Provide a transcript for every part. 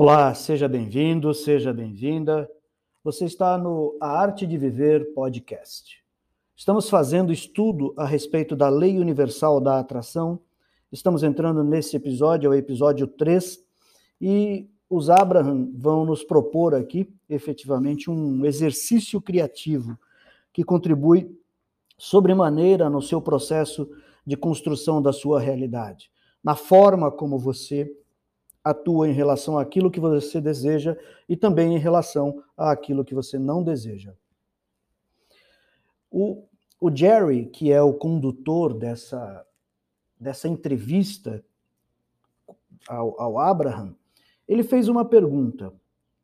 Olá, seja bem-vindo, seja bem-vinda. Você está no A Arte de Viver podcast. Estamos fazendo estudo a respeito da Lei Universal da Atração. Estamos entrando nesse episódio, é o episódio 3, e os Abraham vão nos propor aqui, efetivamente, um exercício criativo que contribui sobremaneira no seu processo de construção da sua realidade, na forma como você atua em relação àquilo que você deseja e também em relação àquilo que você não deseja. O, o Jerry, que é o condutor dessa, dessa entrevista ao, ao Abraham, ele fez uma pergunta.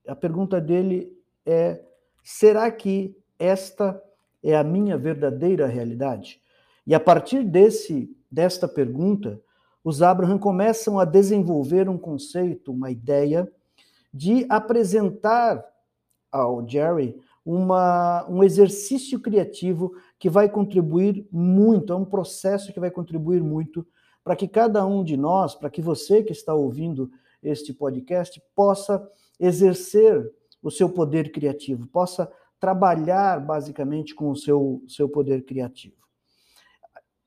A pergunta dele é: será que esta é a minha verdadeira realidade? E a partir desse desta pergunta, os Abraham começam a desenvolver um conceito, uma ideia de apresentar ao Jerry uma, um exercício criativo que vai contribuir muito, é um processo que vai contribuir muito para que cada um de nós, para que você que está ouvindo este podcast, possa exercer o seu poder criativo, possa trabalhar basicamente com o seu, seu poder criativo.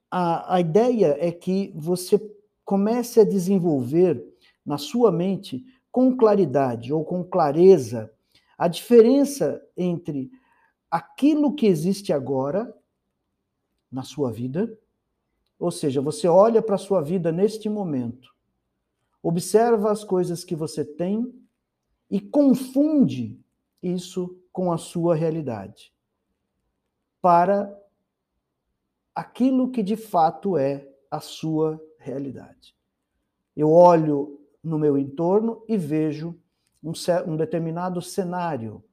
A, a ideia é que você comece a desenvolver na sua mente com claridade ou com clareza a diferença entre aquilo que existe agora na sua vida, ou seja, você olha para a sua vida neste momento, observa as coisas que você tem e confunde isso com a sua realidade, para aquilo que de fato é a sua realidade. Eu olho no meu entorno e vejo um, um determinado cenário,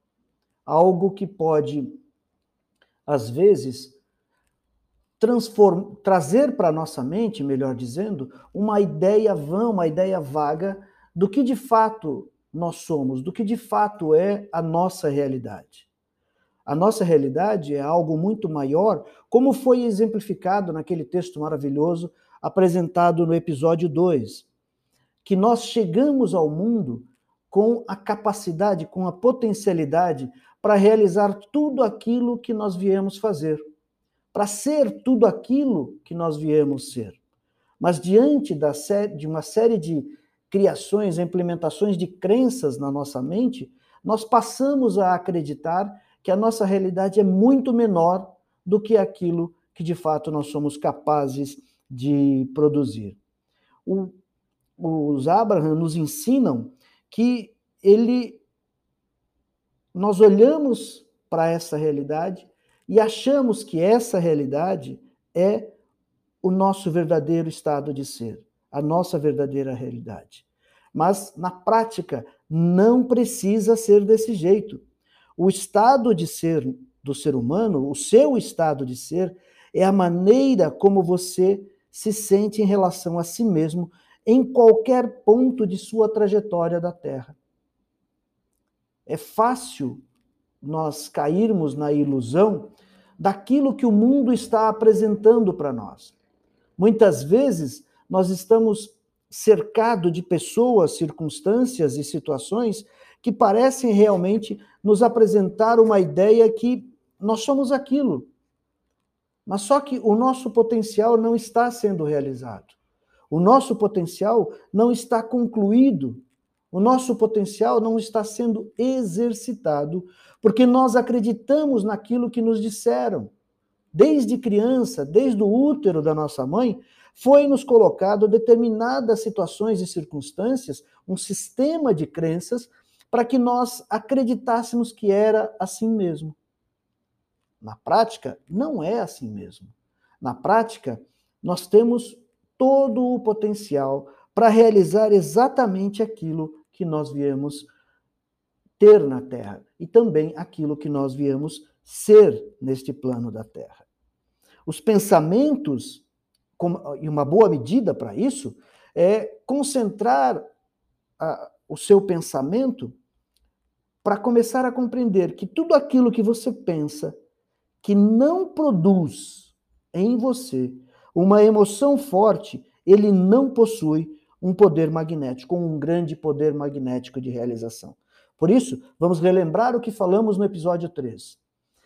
algo que pode, às vezes, transform, trazer para a nossa mente, melhor dizendo, uma ideia vã, uma ideia vaga do que de fato nós somos, do que de fato é a nossa realidade. A nossa realidade é algo muito maior, como foi exemplificado naquele texto maravilhoso apresentado no episódio 2, que nós chegamos ao mundo com a capacidade, com a potencialidade para realizar tudo aquilo que nós viemos fazer, para ser tudo aquilo que nós viemos ser. Mas diante da de uma série de criações, implementações de crenças na nossa mente, nós passamos a acreditar que a nossa realidade é muito menor do que aquilo que de fato nós somos capazes de produzir. O, os Abraham nos ensinam que ele nós olhamos para essa realidade e achamos que essa realidade é o nosso verdadeiro estado de ser, a nossa verdadeira realidade. Mas na prática não precisa ser desse jeito. O estado de ser do ser humano, o seu estado de ser é a maneira como você se sente em relação a si mesmo em qualquer ponto de sua trajetória da Terra. É fácil nós cairmos na ilusão daquilo que o mundo está apresentando para nós. Muitas vezes nós estamos cercados de pessoas, circunstâncias e situações que parecem realmente nos apresentar uma ideia que nós somos aquilo, mas só que o nosso potencial não está sendo realizado. O nosso potencial não está concluído. O nosso potencial não está sendo exercitado, porque nós acreditamos naquilo que nos disseram. Desde criança, desde o útero da nossa mãe, foi nos colocado determinadas situações e circunstâncias, um sistema de crenças, para que nós acreditássemos que era assim mesmo. Na prática, não é assim mesmo. Na prática, nós temos todo o potencial para realizar exatamente aquilo que nós viemos ter na Terra e também aquilo que nós viemos ser neste plano da Terra. Os pensamentos, e uma boa medida para isso, é concentrar a, o seu pensamento para começar a compreender que tudo aquilo que você pensa, que não produz em você uma emoção forte, ele não possui um poder magnético, um grande poder magnético de realização. Por isso, vamos relembrar o que falamos no episódio 3.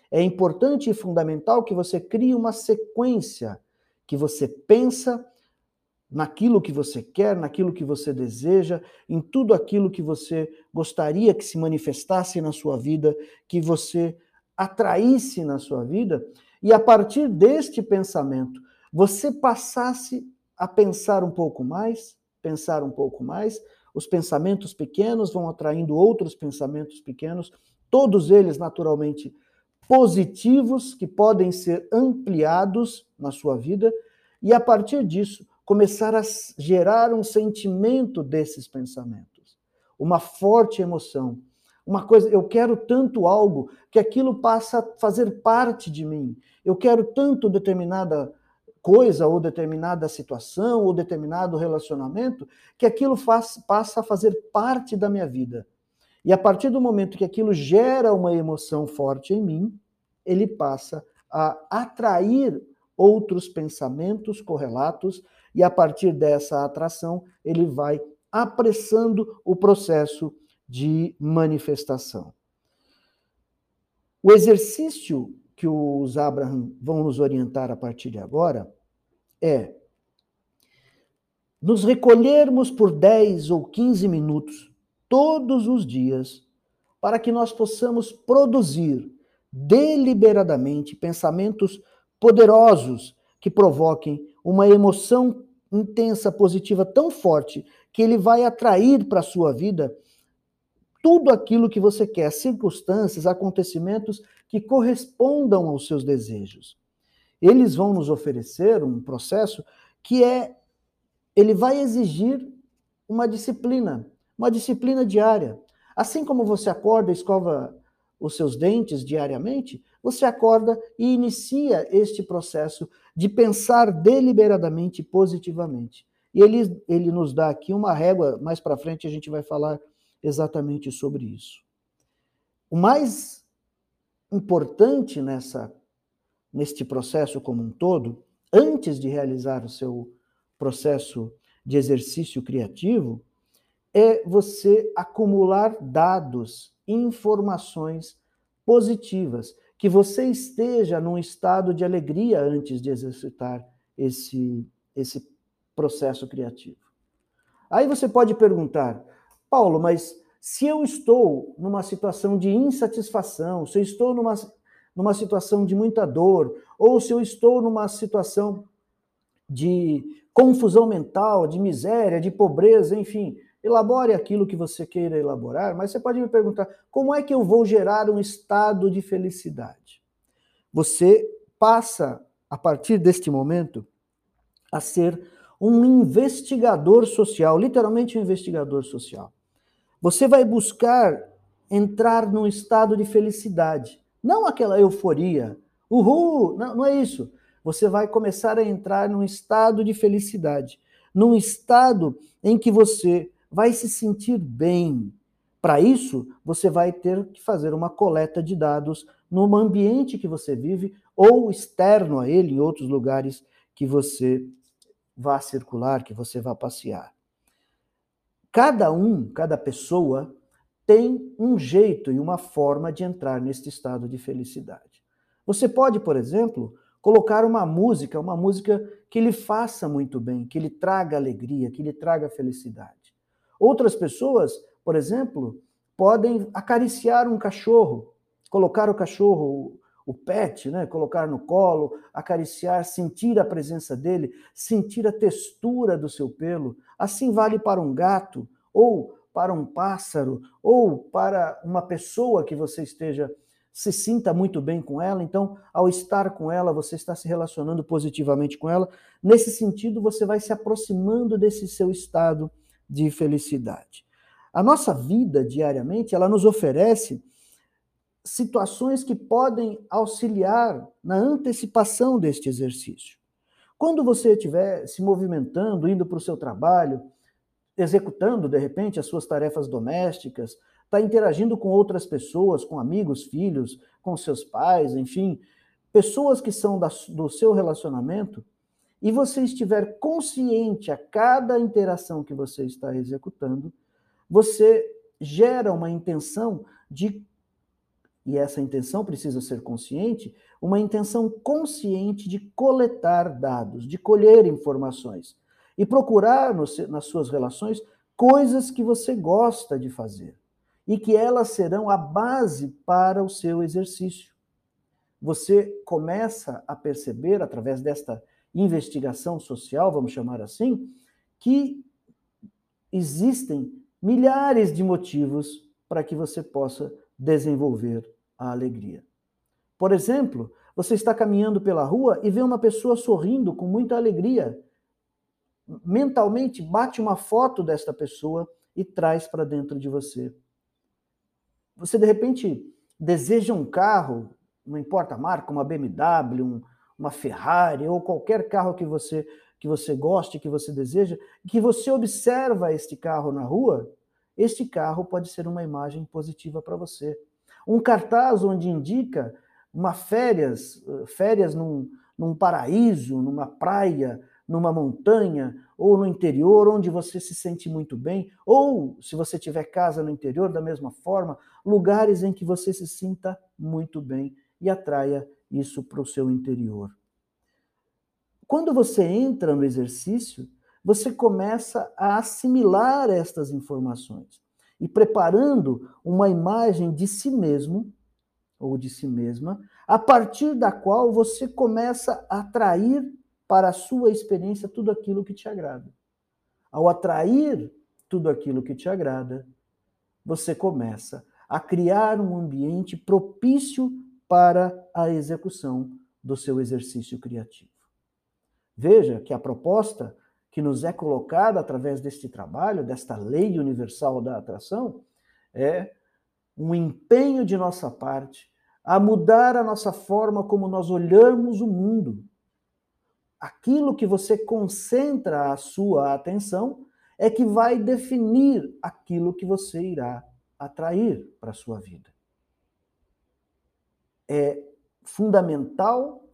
É importante e fundamental que você crie uma sequência, que você pensa naquilo que você quer, naquilo que você deseja, em tudo aquilo que você gostaria que se manifestasse na sua vida, que você atraísse na sua vida, e a partir deste pensamento, você passasse a pensar um pouco mais, pensar um pouco mais, os pensamentos pequenos vão atraindo outros pensamentos pequenos, todos eles naturalmente positivos que podem ser ampliados na sua vida e a partir disso começar a gerar um sentimento desses pensamentos, uma forte emoção, uma coisa, eu quero tanto algo que aquilo passa a fazer parte de mim. Eu quero tanto determinada coisa ou determinada situação ou determinado relacionamento que aquilo faz, passa a fazer parte da minha vida. E a partir do momento que aquilo gera uma emoção forte em mim, ele passa a atrair outros pensamentos correlatos e a partir dessa atração ele vai apressando o processo de manifestação. O exercício que os Abraham vão nos orientar a partir de agora é nos recolhermos por 10 ou 15 minutos todos os dias para que nós possamos produzir deliberadamente pensamentos poderosos que provoquem uma emoção intensa, positiva tão forte que ele vai atrair para a sua vida tudo aquilo que você quer, circunstâncias, acontecimentos que correspondam aos seus desejos. Eles vão nos oferecer um processo que é ele vai exigir uma disciplina, uma disciplina diária. Assim como você acorda e escova os seus dentes diariamente, você acorda e inicia este processo de pensar deliberadamente positivamente. E ele, ele nos dá aqui uma régua, mais para frente a gente vai falar exatamente sobre isso. O mais importante nessa neste processo como um todo, antes de realizar o seu processo de exercício criativo, é você acumular dados, informações positivas, que você esteja num estado de alegria antes de exercitar esse, esse processo criativo. Aí você pode perguntar, Paulo, mas se eu estou numa situação de insatisfação, se eu estou numa, numa situação de muita dor, ou se eu estou numa situação de confusão mental, de miséria, de pobreza, enfim, elabore aquilo que você queira elaborar, mas você pode me perguntar: como é que eu vou gerar um estado de felicidade? Você passa, a partir deste momento, a ser um investigador social, literalmente um investigador social. Você vai buscar entrar num estado de felicidade, não aquela euforia, uhul, não, não é isso. Você vai começar a entrar num estado de felicidade, num estado em que você vai se sentir bem. Para isso, você vai ter que fazer uma coleta de dados no ambiente que você vive ou externo a ele, em outros lugares que você vá circular, que você vá passear. Cada um, cada pessoa, tem um jeito e uma forma de entrar neste estado de felicidade. Você pode, por exemplo, colocar uma música, uma música que lhe faça muito bem, que lhe traga alegria, que lhe traga felicidade. Outras pessoas, por exemplo, podem acariciar um cachorro, colocar o cachorro, o pet, né, colocar no colo, acariciar, sentir a presença dele, sentir a textura do seu pelo. Assim vale para um gato, ou para um pássaro, ou para uma pessoa que você esteja se sinta muito bem com ela, então, ao estar com ela, você está se relacionando positivamente com ela. Nesse sentido, você vai se aproximando desse seu estado de felicidade. A nossa vida diariamente, ela nos oferece situações que podem auxiliar na antecipação deste exercício. Quando você estiver se movimentando, indo para o seu trabalho, executando, de repente, as suas tarefas domésticas, está interagindo com outras pessoas, com amigos, filhos, com seus pais, enfim, pessoas que são da, do seu relacionamento, e você estiver consciente a cada interação que você está executando, você gera uma intenção de e essa intenção precisa ser consciente, uma intenção consciente de coletar dados, de colher informações e procurar no, nas suas relações coisas que você gosta de fazer e que elas serão a base para o seu exercício. Você começa a perceber, através desta investigação social, vamos chamar assim, que existem milhares de motivos para que você possa desenvolver a alegria. Por exemplo, você está caminhando pela rua e vê uma pessoa sorrindo com muita alegria. Mentalmente, bate uma foto desta pessoa e traz para dentro de você. Você, de repente, deseja um carro, não importa a marca, uma BMW, um, uma Ferrari ou qualquer carro que você que você goste, que você deseja, que você observa este carro na rua, este carro pode ser uma imagem positiva para você. Um cartaz onde indica uma férias, férias num, num paraíso, numa praia, numa montanha ou no interior, onde você se sente muito bem, ou se você tiver casa no interior, da mesma forma, lugares em que você se sinta muito bem e atraia isso para o seu interior. Quando você entra no exercício, você começa a assimilar estas informações e preparando uma imagem de si mesmo ou de si mesma, a partir da qual você começa a atrair para a sua experiência tudo aquilo que te agrada. Ao atrair tudo aquilo que te agrada, você começa a criar um ambiente propício para a execução do seu exercício criativo. Veja que a proposta que nos é colocada através deste trabalho, desta lei universal da atração, é um empenho de nossa parte a mudar a nossa forma como nós olhamos o mundo. Aquilo que você concentra a sua atenção é que vai definir aquilo que você irá atrair para a sua vida. É fundamental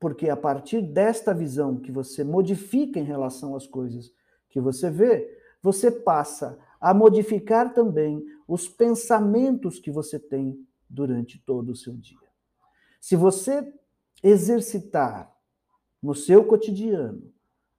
porque a partir desta visão que você modifica em relação às coisas que você vê, você passa a modificar também os pensamentos que você tem durante todo o seu dia. Se você exercitar no seu cotidiano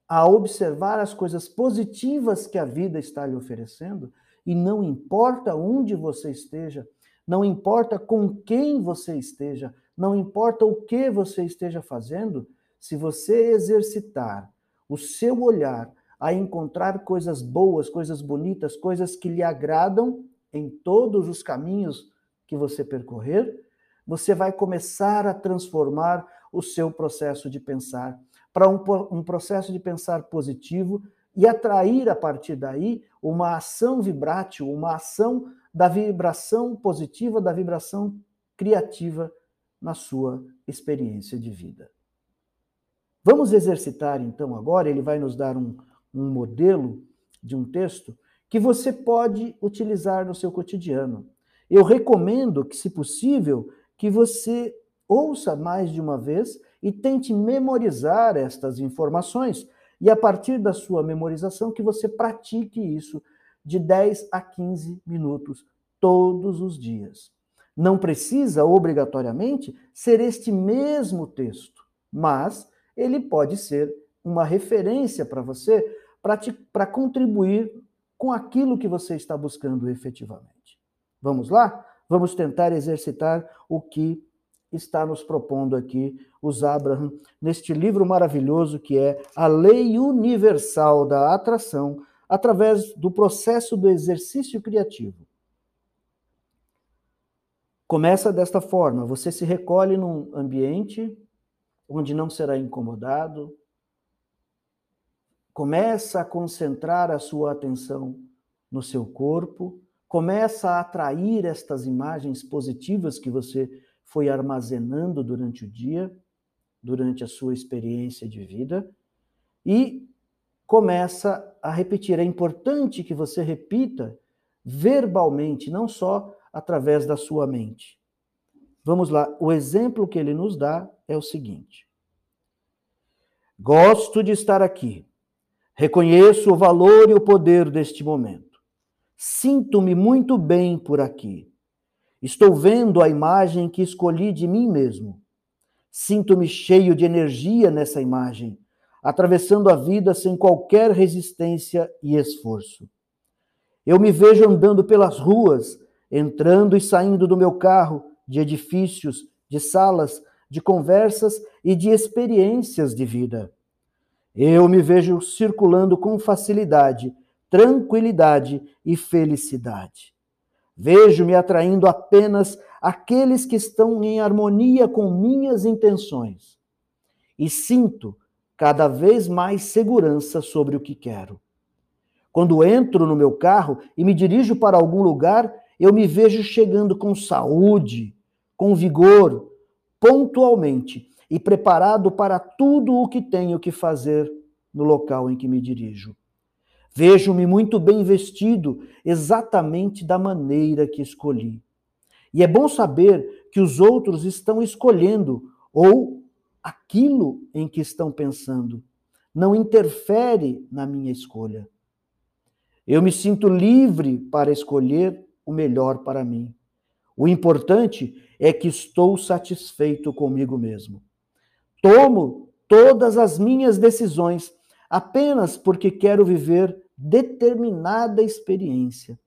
a observar as coisas positivas que a vida está lhe oferecendo, e não importa onde você esteja, não importa com quem você esteja, não importa o que você esteja fazendo, se você exercitar o seu olhar a encontrar coisas boas, coisas bonitas, coisas que lhe agradam em todos os caminhos que você percorrer, você vai começar a transformar o seu processo de pensar para um, um processo de pensar positivo e atrair a partir daí uma ação vibrátil, uma ação da vibração positiva, da vibração criativa na sua experiência de vida. Vamos exercitar então agora, ele vai nos dar um, um modelo de um texto que você pode utilizar no seu cotidiano. Eu recomendo que, se possível, que você ouça mais de uma vez e tente memorizar estas informações. E a partir da sua memorização, que você pratique isso de 10 a 15 minutos todos os dias. Não precisa, obrigatoriamente, ser este mesmo texto, mas ele pode ser uma referência para você para contribuir com aquilo que você está buscando efetivamente. Vamos lá? Vamos tentar exercitar o que está nos propondo aqui os Abraham neste livro maravilhoso que é A Lei Universal da Atração, através do processo do exercício criativo. Começa desta forma: você se recolhe num ambiente onde não será incomodado, começa a concentrar a sua atenção no seu corpo, começa a atrair estas imagens positivas que você foi armazenando durante o dia, durante a sua experiência de vida, e começa a repetir. É importante que você repita verbalmente, não só através da sua mente. Vamos lá, o exemplo que ele nos dá é o seguinte: Gosto de estar aqui. Reconheço o valor e o poder deste momento. Sinto-me muito bem por aqui. Estou vendo a imagem que escolhi de mim mesmo. Sinto-me cheio de energia nessa imagem, atravessando a vida sem qualquer resistência e esforço. Eu me vejo andando pelas ruas, entrando e saindo do meu carro, de edifícios, de salas, de conversas e de experiências de vida. Eu me vejo circulando com facilidade, tranquilidade e felicidade. Vejo-me atraindo apenas aqueles que estão em harmonia com minhas intenções. E sinto cada vez mais segurança sobre o que quero. Quando entro no meu carro e me dirijo para algum lugar, eu me vejo chegando com saúde, com vigor, pontualmente e preparado para tudo o que tenho que fazer no local em que me dirijo. Vejo-me muito bem vestido, exatamente da maneira que escolhi. E é bom saber que os outros estão escolhendo ou aquilo em que estão pensando. Não interfere na minha escolha. Eu me sinto livre para escolher o melhor para mim. O importante é que estou satisfeito comigo mesmo. Tomo todas as minhas decisões apenas porque quero viver determinada experiência.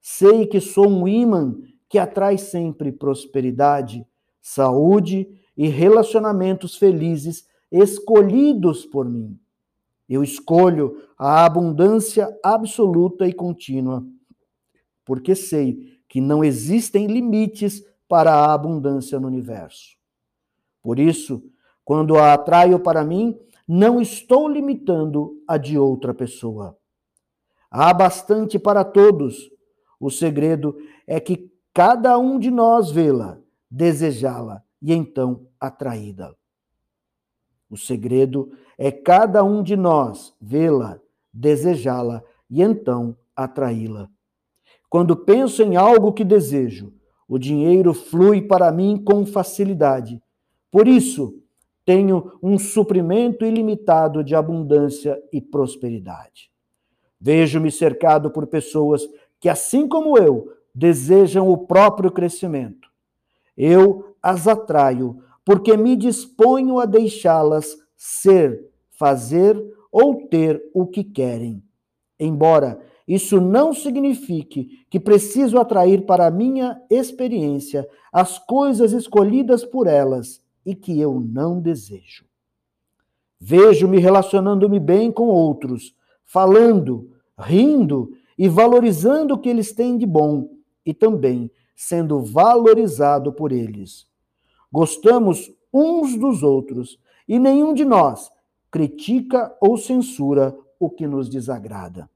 Sei que sou um imã que atrai sempre prosperidade, saúde e relacionamentos felizes escolhidos por mim. Eu escolho a abundância absoluta e contínua, porque sei que não existem limites para a abundância no universo. Por isso, quando a atraio para mim, não estou limitando a de outra pessoa. Há bastante para todos. O segredo é que cada um de nós vê-la, desejá-la e então atraí-la. O segredo é cada um de nós vê-la, desejá-la e então atraí-la. Quando penso em algo que desejo, o dinheiro flui para mim com facilidade. Por isso, tenho um suprimento ilimitado de abundância e prosperidade. Vejo-me cercado por pessoas que, assim como eu, desejam o próprio crescimento. Eu as atraio porque me disponho a deixá-las ser, fazer ou ter o que querem. Embora isso não signifique que preciso atrair para a minha experiência as coisas escolhidas por elas e que eu não desejo. Vejo-me relacionando-me bem com outros, falando, rindo e valorizando o que eles têm de bom e também sendo valorizado por eles. Gostamos uns dos outros e nenhum de nós critica ou censura o que nos desagrada.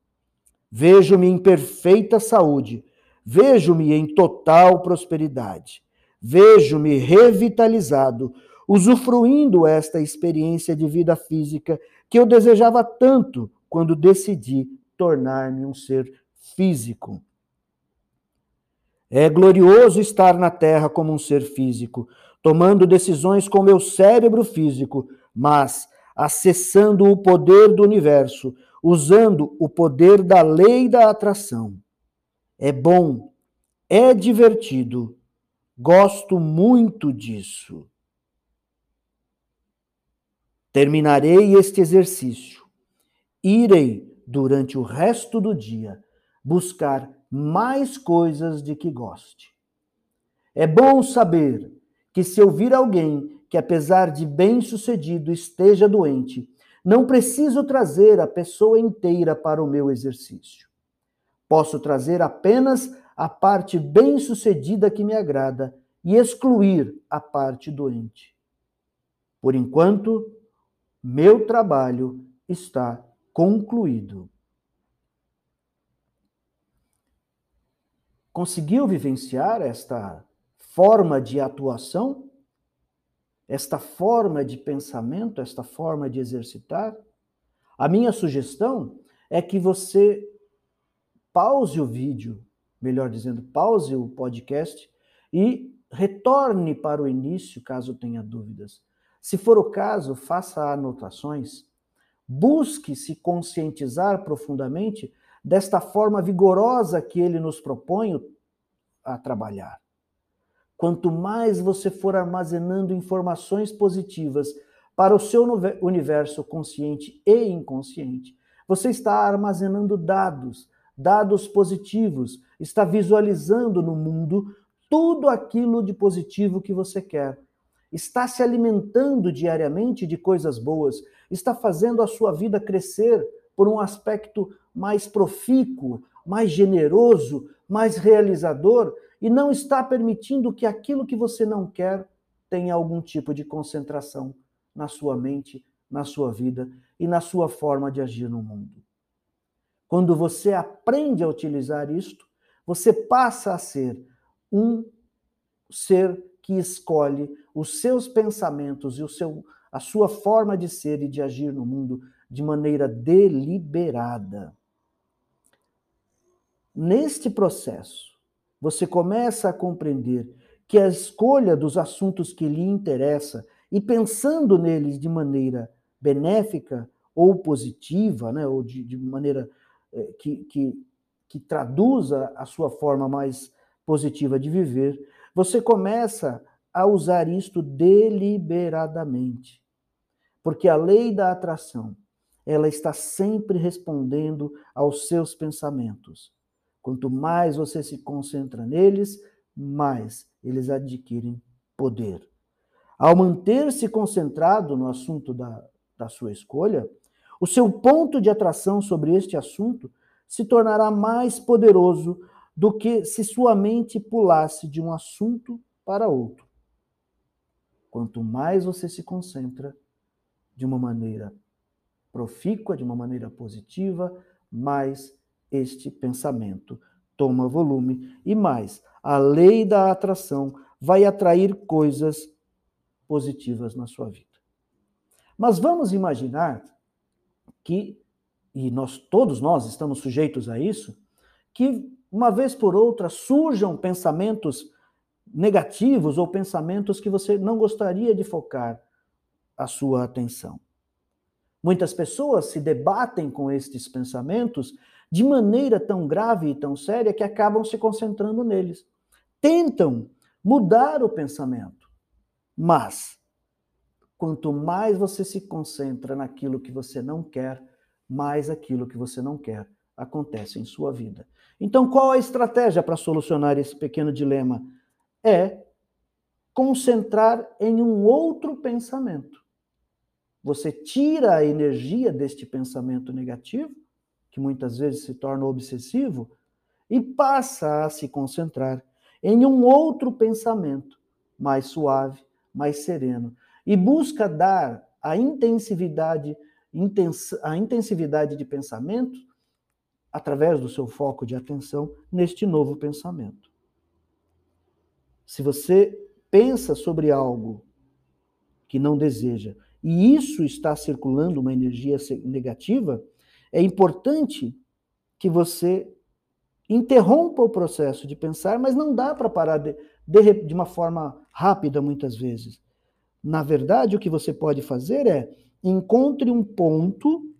Vejo-me em perfeita saúde, vejo-me em total prosperidade, vejo-me revitalizado, usufruindo esta experiência de vida física que eu desejava tanto quando decidi tornar-me um ser físico. É glorioso estar na Terra como um ser físico, tomando decisões com meu cérebro físico, mas acessando o poder do universo, usando o poder da lei da atração. É bom, é divertido, gosto muito disso. Terminarei este exercício. Irei, durante o resto do dia, buscar mais coisas de que goste. É bom saber que se eu vir alguém que, apesar de bem-sucedido, esteja doente, não preciso trazer a pessoa inteira para o meu exercício. Posso trazer apenas a parte bem-sucedida que me agrada e excluir a parte doente. Por enquanto, meu trabalho está concluído. Conseguiu vivenciar esta forma de atuação? Esta forma de pensamento, esta forma de exercitar, a minha sugestão é que você pause o vídeo, melhor dizendo, pause o podcast e retorne para o início, caso tenha dúvidas. Se for o caso, faça anotações, busque se conscientizar profundamente desta forma vigorosa que ele nos propõe a trabalhar. Quanto mais você for armazenando informações positivas para o seu universo consciente e inconsciente, você está armazenando dados, dados positivos, está visualizando no mundo tudo aquilo de positivo que você quer. Está se alimentando diariamente de coisas boas, está fazendo a sua vida crescer por um aspecto mais profícuo, mais generoso, mais realizador e não está permitindo que aquilo que você não quer tenha algum tipo de concentração na sua mente, na sua vida e na sua forma de agir no mundo. Quando você aprende a utilizar isto, você passa a ser um ser que escolhe os seus pensamentos e o seu, a sua forma de ser e de agir no mundo de maneira deliberada. Neste processo, você começa a compreender que a escolha dos assuntos que lhe interessa e pensando neles de maneira benéfica ou positiva, né, ou de, de maneira eh, que, que, que traduza a sua forma mais positiva de viver, você começa a usar isto deliberadamente. Porque a lei da atração, ela está sempre respondendo aos seus pensamentos. Quanto mais você se concentra neles, mais eles adquirem poder. Ao manter-se concentrado no assunto da, da sua escolha, o seu ponto de atração sobre este assunto se tornará mais poderoso do que se sua mente pulasse de um assunto para outro. Quanto mais você se concentra de uma maneira profícua, de uma maneira positiva, mais este pensamento toma volume e mais a lei da atração vai atrair coisas positivas na sua vida. Mas vamos imaginar que, e nós todos nós estamos sujeitos a isso, que uma vez por outra surjam pensamentos negativos ou pensamentos que você não gostaria de focar a sua atenção. Muitas pessoas se debatem com estes pensamentos de maneira tão grave e tão séria que acabam se concentrando neles. Tentam mudar o pensamento, mas quanto mais você se concentra naquilo que você não quer, mais aquilo que você não quer acontece em sua vida. Então, qual a estratégia para solucionar esse pequeno dilema? É concentrar em um outro pensamento. Você tira a energia deste pensamento negativo, que muitas vezes se torna obsessivo, e passa a se concentrar em um outro pensamento mais suave, mais sereno, e busca dar a intensividade, a intensividade de pensamento através do seu foco de atenção neste novo pensamento. Se você pensa sobre algo que não deseja e isso está circulando uma energia negativa, é importante que você interrompa o processo de pensar, mas não dá para parar de, de, de uma forma rápida muitas vezes. Na verdade, o que você pode fazer é encontre um ponto,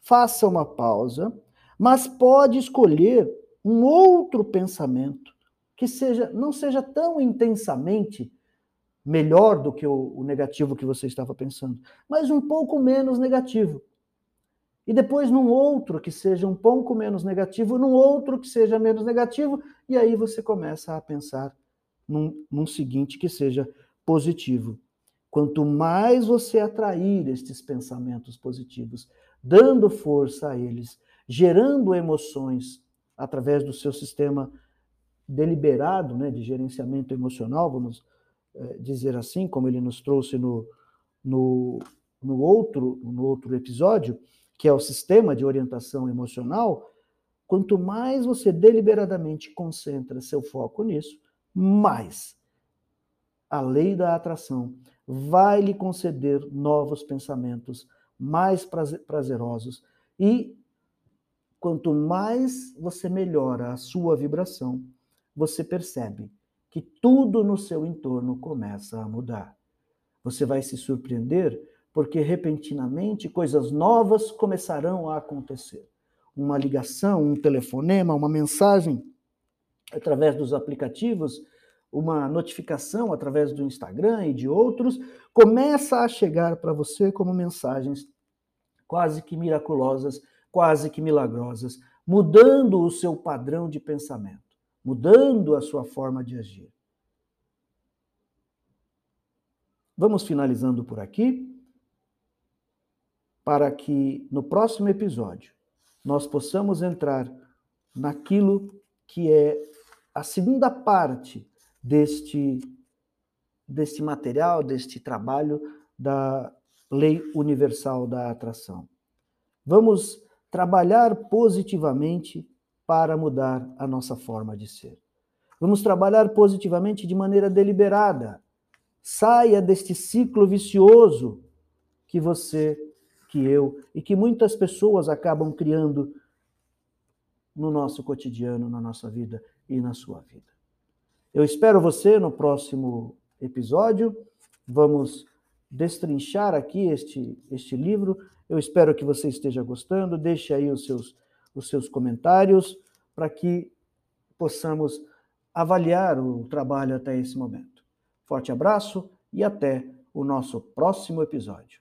faça uma pausa, mas pode escolher um outro pensamento que seja não seja tão intensamente melhor do que o, o, negativo que você estava pensando, mas um pouco menos negativo. E depois num outro que seja um pouco menos negativo, num outro que seja menos negativo, e aí você começa a pensar num, num seguinte que seja positivo. Quanto mais você atrair estes pensamentos positivos, dando força a eles, gerando emoções através do seu sistema deliberado né, de gerenciamento emocional, vamos é, dizer assim, como ele nos trouxe no, no, no, outro, no outro episódio, que é o sistema de orientação emocional, quanto mais você deliberadamente concentra seu foco nisso, mais a lei da atração vai lhe conceder novos pensamentos mais prazerosos e quanto mais você melhora a sua vibração, você percebe que tudo no seu entorno começa a mudar. Você vai se surpreender porque repentinamente coisas novas começarão a acontecer. Uma ligação, um telefonema, uma mensagem através dos aplicativos, uma notificação através do Instagram e de outros, começa a chegar para você como mensagens quase que miraculosas, quase que milagrosas, mudando o seu padrão de pensamento, mudando a sua forma de agir. Vamos finalizando por aqui, para que no próximo episódio nós possamos entrar naquilo que é a segunda parte deste, deste material, deste trabalho da Lei Universal da Atração. Vamos trabalhar positivamente para mudar a nossa forma de ser. Vamos trabalhar positivamente de maneira deliberada. Saia deste ciclo vicioso que você, que eu e que muitas pessoas acabam criando no nosso cotidiano, na nossa vida e na sua vida. Eu espero você no próximo episódio. Vamos destrinchar aqui este, este livro. Eu espero que você esteja gostando. Deixe aí os seus, os seus comentários para que possamos avaliar o trabalho até esse momento. Forte abraço e até o nosso próximo episódio.